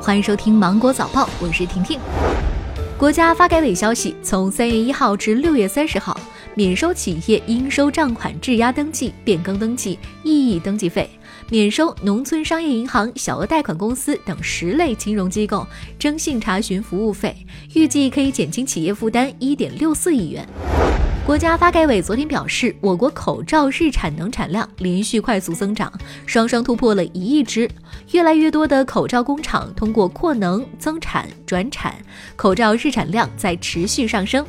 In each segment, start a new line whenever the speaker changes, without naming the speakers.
欢迎收听芒果早报，我是婷婷。国家发改委消息，从三月一号至六月三十号，免收企业应收账款质押登记、变更登记、异议登记费，免收农村商业银行、小额贷款公司等十类金融机构征信查询服务费，预计可以减轻企业负担一点六四亿元。国家发改委昨天表示，我国口罩日产能产量连续快速增长，双双突破了一亿只。越来越多的口罩工厂通过扩能、增产、转产，口罩日产量在持续上升。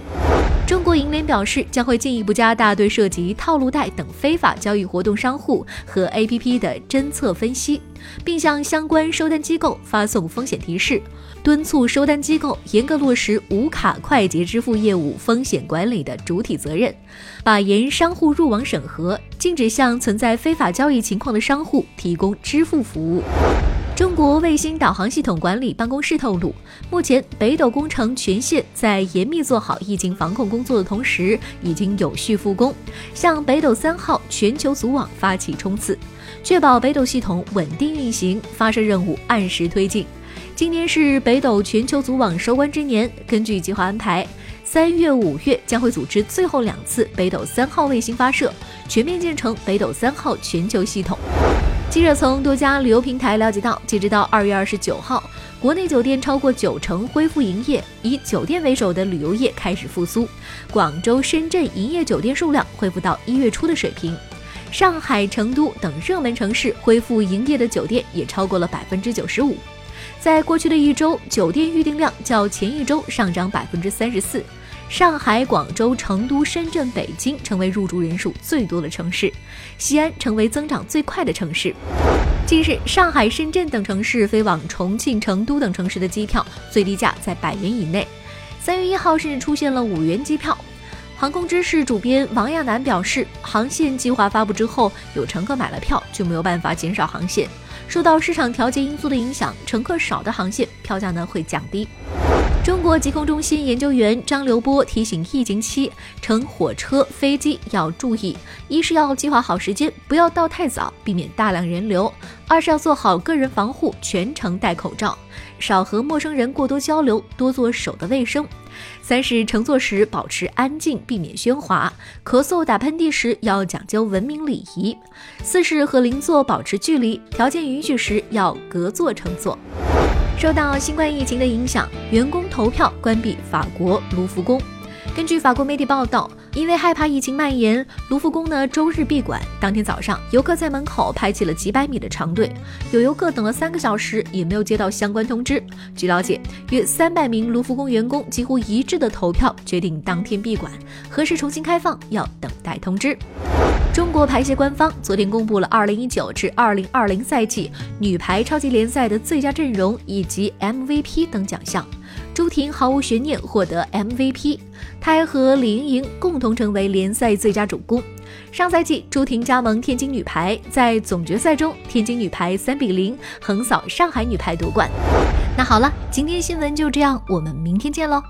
中国银联表示，将会进一步加大对涉及套路贷等非法交易活动商户和 APP 的侦测分析，并向相关收单机构发送风险提示，敦促收单机构严格落实无卡快捷支付业务风险管理的主体责任，把严商户入网审核，禁止向存在非法交易情况的商户提供支付服务。中国卫星导航系统管理办公室透露，目前北斗工程全线在严密做好疫情防控工作的同时，已经有序复工，向北斗三号全球组网发起冲刺，确保北斗系统稳定运行，发射任务按时推进。今年是北斗全球组网收官之年，根据计划安排，三月、五月将会组织最后两次北斗三号卫星发射，全面建成北斗三号全球系统。记者从多家旅游平台了解到，截止到二月二十九号，国内酒店超过九成恢复营业，以酒店为首的旅游业开始复苏。广州、深圳营业酒店数量恢复到一月初的水平，上海、成都等热门城市恢复营业的酒店也超过了百分之九十五。在过去的一周，酒店预订量较前一周上涨百分之三十四。上海、广州、成都、深圳、北京成为入住人数最多的城市，西安成为增长最快的城市。近日，上海、深圳等城市飞往重庆、成都等城市的机票最低价在百元以内，三月一号甚至出现了五元机票。航空知识主编王亚楠表示，航线计划发布之后，有乘客买了票就没有办法减少航线，受到市场调节因素的影响，乘客少的航线票价呢会降低。中国疾控中心研究员张刘波提醒疫情期乘火车、飞机要注意：一是要计划好时间，不要到太早，避免大量人流；二是要做好个人防护，全程戴口罩，少和陌生人过多交流，多做手的卫生；三是乘坐时保持安静，避免喧哗；咳嗽、打喷嚏时要讲究文明礼仪；四是和邻座保持距离，条件允许时要隔座乘坐。受到新冠疫情的影响，员工投票关闭法国卢浮宫。根据法国媒体报道，因为害怕疫情蔓延，卢浮宫呢周日闭馆。当天早上，游客在门口排起了几百米的长队，有游客等了三个小时也没有接到相关通知。据了解，约三百名卢浮宫员工几乎一致的投票决定当天闭馆，何时重新开放要等待通知。中国排协官方昨天公布了2019至2020赛季女排超级联赛的最佳阵容以及 MVP 等奖项，朱婷毫无悬念获得 MVP，她还和李盈莹共同成为联赛最佳主攻。上赛季朱婷加盟天津女排，在总决赛中，天津女排3比0横扫上海女排夺冠。那好了，今天新闻就这样，我们明天见喽。